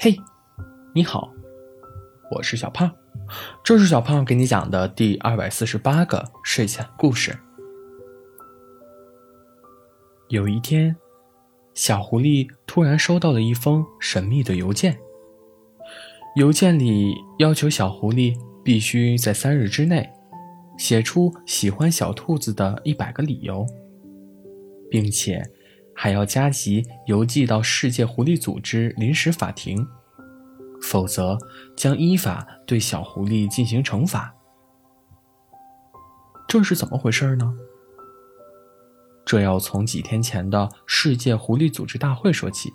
嘿，你好，我是小胖，这是小胖给你讲的第二百四十八个睡前故事。有一天，小狐狸突然收到了一封神秘的邮件，邮件里要求小狐狸必须在三日之内写出喜欢小兔子的一百个理由，并且。还要加急邮寄到世界狐狸组织临时法庭，否则将依法对小狐狸进行惩罚。这是怎么回事呢？这要从几天前的世界狐狸组织大会说起。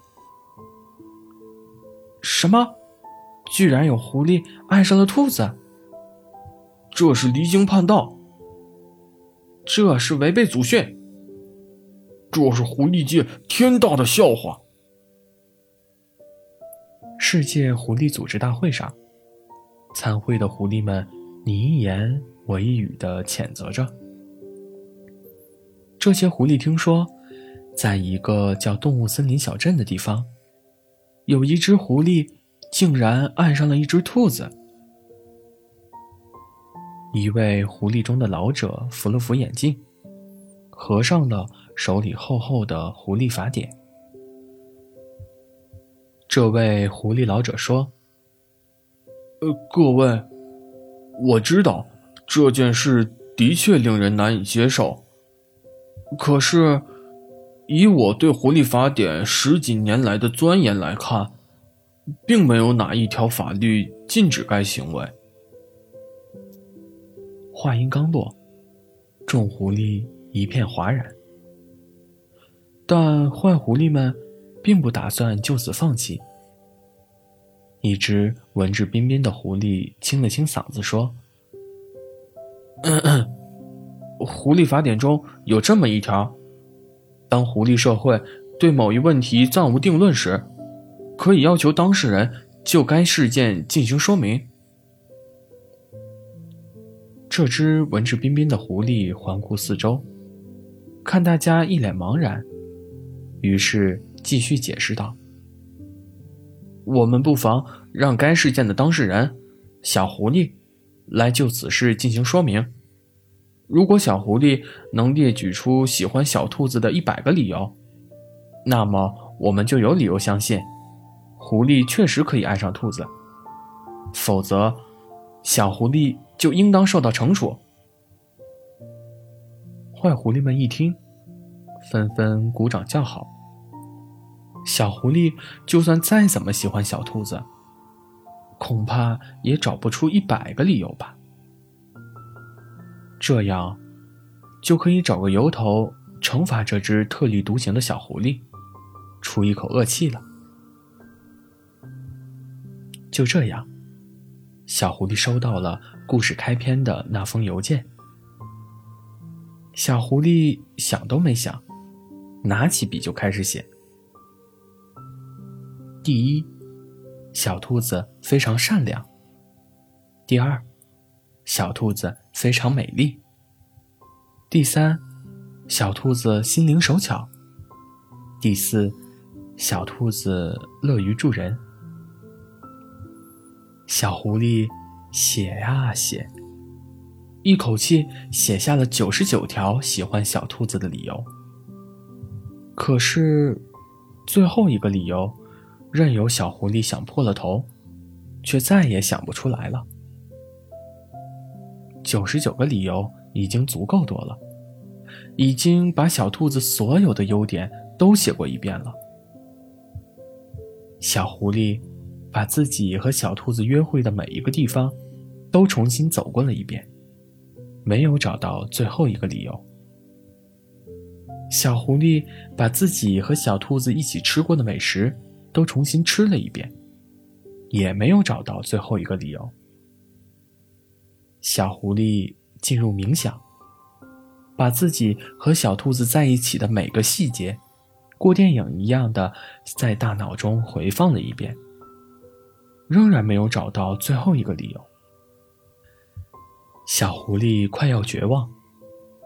什么？居然有狐狸爱上了兔子？这是离经叛道！这是违背祖训！这是狐狸界天大的笑话！世界狐狸组织大会上，参会的狐狸们你一言我一语的谴责着。这些狐狸听说，在一个叫动物森林小镇的地方，有一只狐狸竟然爱上了一只兔子。一位狐狸中的老者扶了扶眼镜，合上了。手里厚厚的狐狸法典。这位狐狸老者说：“呃，各位，我知道这件事的确令人难以接受。可是，以我对狐狸法典十几年来的钻研来看，并没有哪一条法律禁止该行为。”话音刚落，众狐狸一片哗然。但坏狐狸们并不打算就此放弃。一只文质彬彬的狐狸清了清嗓子说：“ 狐狸法典中有这么一条：当狐狸社会对某一问题暂无定论时，可以要求当事人就该事件进行说明。”这只文质彬彬的狐狸环顾四周，看大家一脸茫然。于是继续解释道：“我们不妨让该事件的当事人小狐狸来就此事进行说明。如果小狐狸能列举出喜欢小兔子的一百个理由，那么我们就有理由相信，狐狸确实可以爱上兔子。否则，小狐狸就应当受到惩处。”坏狐狸们一听，纷纷鼓掌叫好。小狐狸就算再怎么喜欢小兔子，恐怕也找不出一百个理由吧。这样，就可以找个由头惩罚这只特立独行的小狐狸，出一口恶气了。就这样，小狐狸收到了故事开篇的那封邮件。小狐狸想都没想，拿起笔就开始写。第一，小兔子非常善良。第二，小兔子非常美丽。第三，小兔子心灵手巧。第四，小兔子乐于助人。小狐狸写呀写，一口气写下了九十九条喜欢小兔子的理由。可是，最后一个理由。任由小狐狸想破了头，却再也想不出来了。九十九个理由已经足够多了，已经把小兔子所有的优点都写过一遍了。小狐狸把自己和小兔子约会的每一个地方都重新走过了一遍，没有找到最后一个理由。小狐狸把自己和小兔子一起吃过的美食。都重新吃了一遍，也没有找到最后一个理由。小狐狸进入冥想，把自己和小兔子在一起的每个细节，过电影一样的在大脑中回放了一遍，仍然没有找到最后一个理由。小狐狸快要绝望，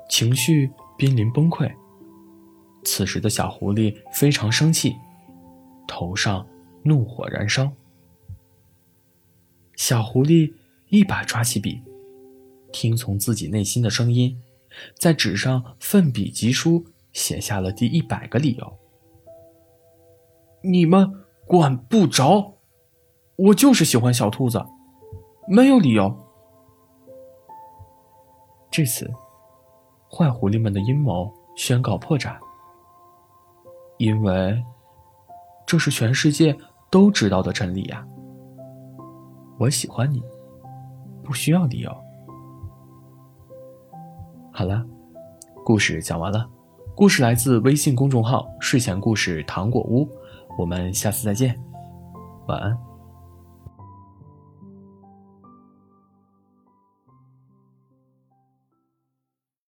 情绪濒临崩溃。此时的小狐狸非常生气。头上怒火燃烧，小狐狸一把抓起笔，听从自己内心的声音，在纸上奋笔疾书，写下了第一百个理由。你们管不着，我就是喜欢小兔子，没有理由。至此，坏狐狸们的阴谋宣告破绽。因为，这是全世界都知道的真理呀。我喜欢你，不需要理由。好了，故事讲完了。故事来自微信公众号“睡前故事糖果屋”。我们下次再见，晚安。